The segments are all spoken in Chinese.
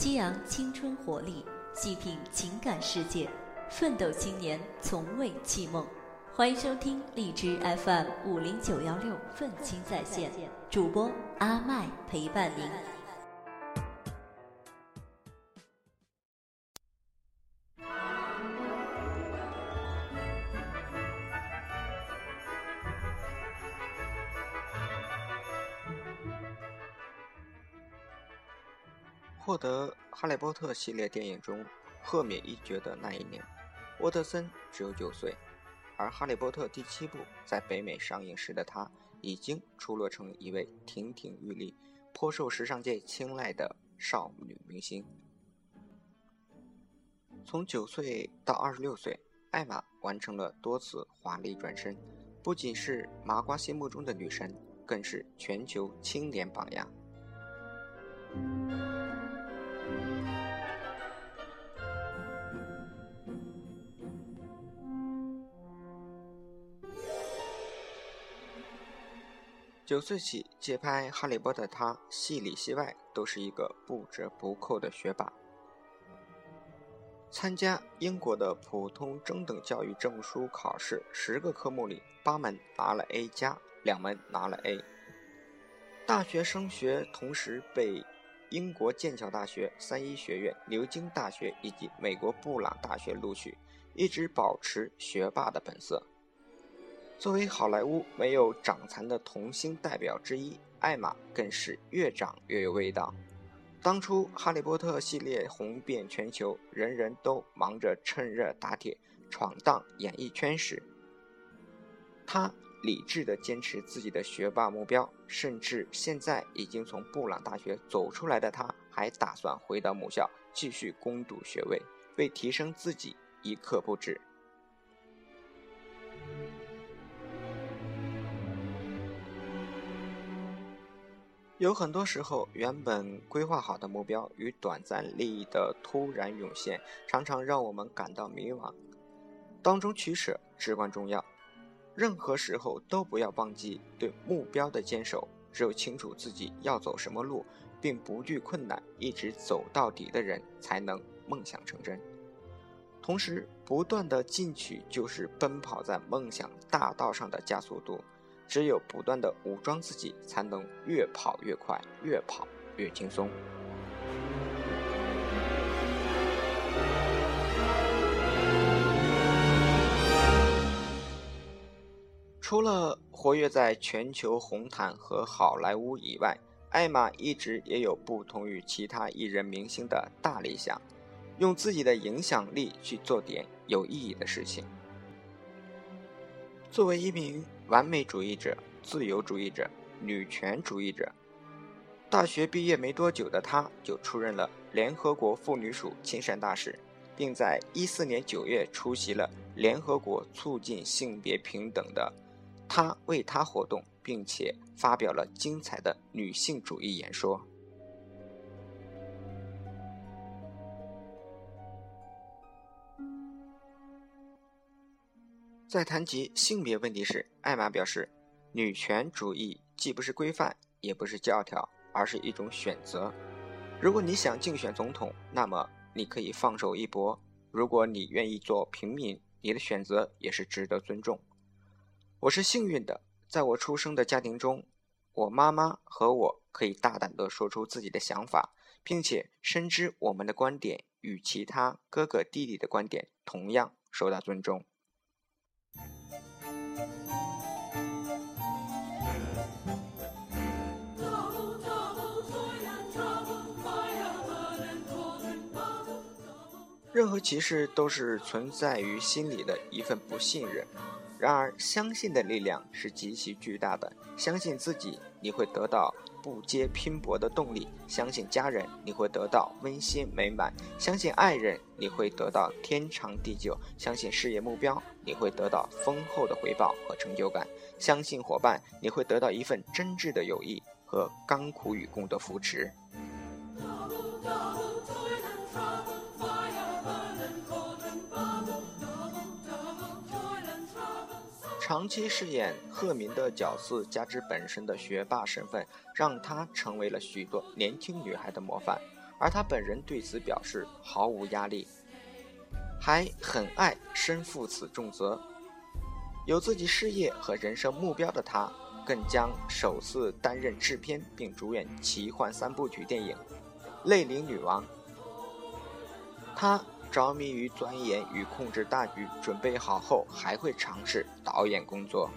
激昂青春活力，细品情感世界，奋斗青年从未弃梦。欢迎收听荔枝 FM 五零九幺六愤青在线，主播阿麦陪伴您。得《哈利波特》系列电影中赫敏一角的那一年，沃特森只有九岁，而《哈利波特》第七部在北美上映时的他，已经出落成一位亭亭玉立、颇受时尚界青睐的少女明星。从九岁到二十六岁，艾玛完成了多次华丽转身，不仅是麻瓜心目中的女神，更是全球青年榜样。九岁起接拍《哈利波特》，他戏里戏外都是一个不折不扣的学霸。参加英国的普通中等教育证书考试，十个科目里八门拿了 A 加，两门拿了 A。大学升学同时被英国剑桥大学、三一学院、牛津大学以及美国布朗大学录取，一直保持学霸的本色。作为好莱坞没有长残的童星代表之一，艾玛更是越长越有味道。当初《哈利波特》系列红遍全球，人人都忙着趁热打铁闯荡演艺圈时，她理智地坚持自己的学霸目标。甚至现在已经从布朗大学走出来的她，还打算回到母校继续攻读学位，为提升自己一刻不止。有很多时候，原本规划好的目标与短暂利益的突然涌现，常常让我们感到迷茫。当中取舍至关重要，任何时候都不要忘记对目标的坚守。只有清楚自己要走什么路，并不惧困难，一直走到底的人，才能梦想成真。同时，不断的进取就是奔跑在梦想大道上的加速度。只有不断的武装自己，才能越跑越快，越跑越轻松。除了活跃在全球红毯和好莱坞以外，艾玛一直也有不同于其他艺人明星的大理想，用自己的影响力去做点有意义的事情。作为一名完美主义者、自由主义者、女权主义者，大学毕业没多久的她就出任了联合国妇女署亲善大使，并在一四年九月出席了联合国促进性别平等的“她为她”活动，并且发表了精彩的女性主义演说。在谈及性别问题时，艾玛表示，女权主义既不是规范，也不是教条，而是一种选择。如果你想竞选总统，那么你可以放手一搏；如果你愿意做平民，你的选择也是值得尊重。我是幸运的，在我出生的家庭中，我妈妈和我可以大胆地说出自己的想法，并且深知我们的观点与其他哥哥弟弟的观点同样受到尊重。任何歧视都是存在于心里的一份不信任。然而，相信的力量是极其巨大的。相信自己，你会得到不接拼搏的动力；相信家人，你会得到温馨美满；相信爱人，你会得到天长地久；相信事业目标，你会得到丰厚的回报和成就感；相信伙伴，你会得到一份真挚的友谊和甘苦与共的扶持。长期饰演赫敏的角色，加之本身的学霸身份，让她成为了许多年轻女孩的模范。而她本人对此表示毫无压力，还很爱身负此重责。有自己事业和人生目标的她，更将首次担任制片并主演奇幻三部曲电影《泪灵女王》。她着迷于钻研与控制大局，准备好后还会尝试导演工作。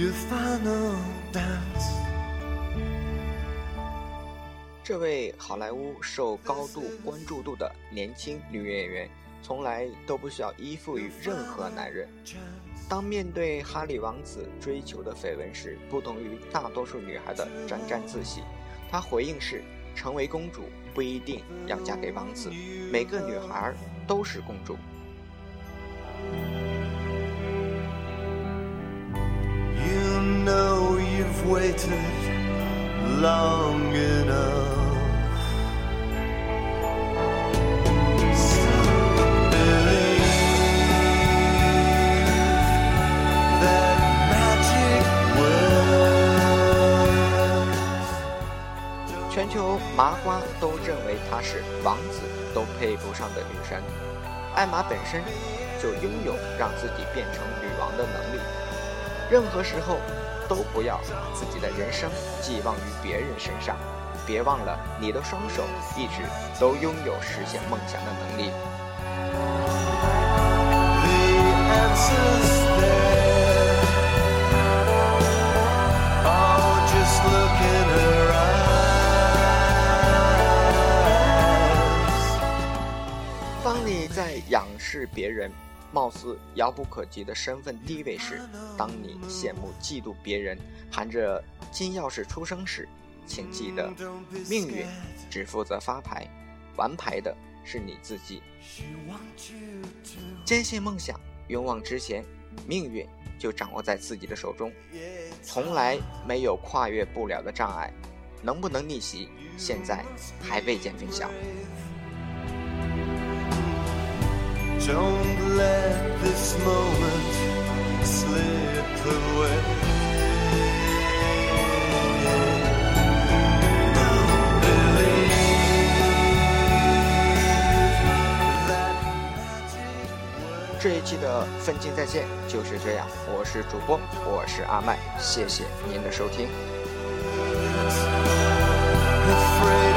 Your final dance. 这位好莱坞受高度关注度的年轻女演员，从来都不需要依附于任何男人。当面对哈利王子追求的绯闻时，不同于大多数女孩的沾沾自喜，她回应是：成为公主不一定要嫁给王子，每个女孩都是公主。waited long enough. Believe that magic 全球麻瓜都认为她是王子都配不上的女神，艾玛本身就拥有让自己变成女王的能力。任何时候，都不要把自己的人生寄望于别人身上，别忘了你的双手一直都拥有实现梦想的能力。The answer's there. Oh, just look in her eyes. 当你在仰视别人貌似遥不可及的身份地位时，当你羡慕嫉妒别人含着金钥匙出生时，请记得，命运只负责发牌，玩牌的是你自己。坚信梦想，勇往直前，命运就掌握在自己的手中，从来没有跨越不了的障碍。能不能逆袭，现在还未见分晓。Don't let this moment slip away. Don't believe that magic. 这一期的奋进在线就是这样，我是主播，我是阿麦，谢谢您的收听。Afraid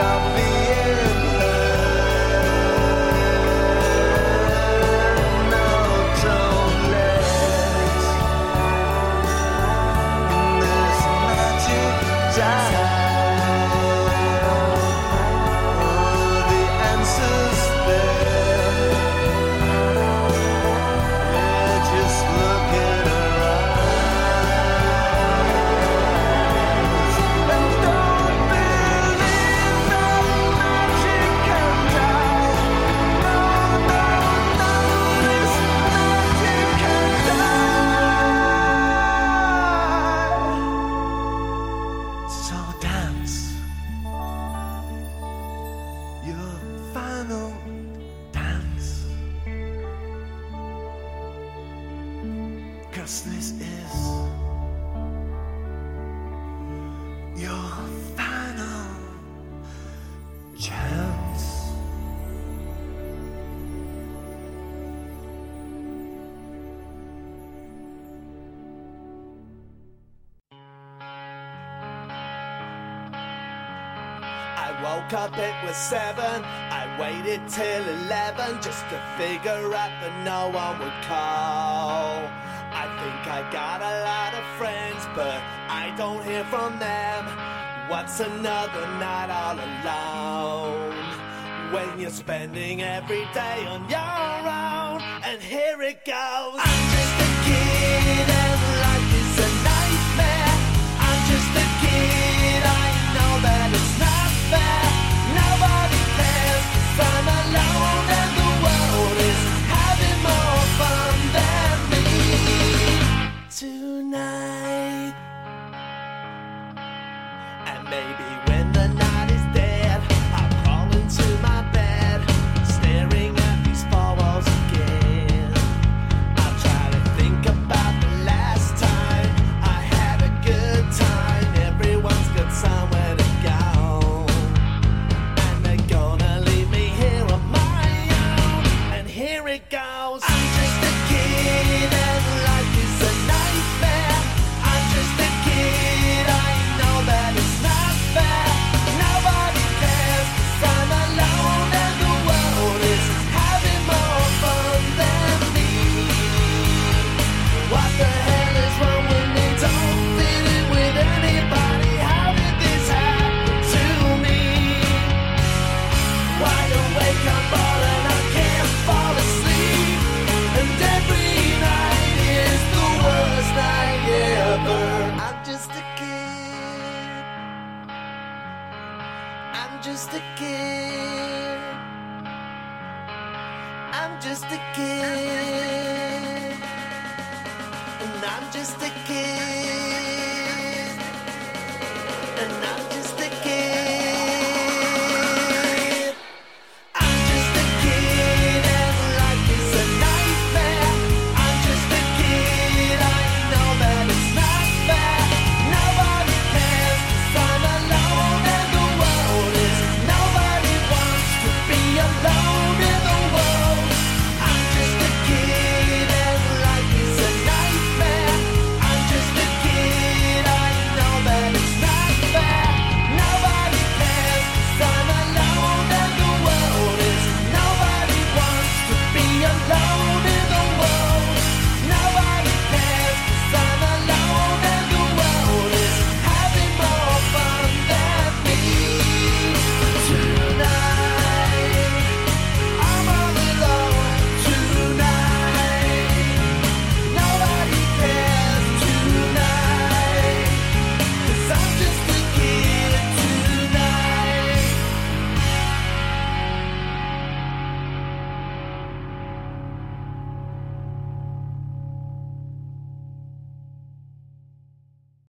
final dance. Cause this is woke up, it was seven. I waited till eleven just to figure out that no one would call. I think I got a lot of friends, but I don't hear from them. What's another night all alone? when you're spending every day on your own. And here it goes.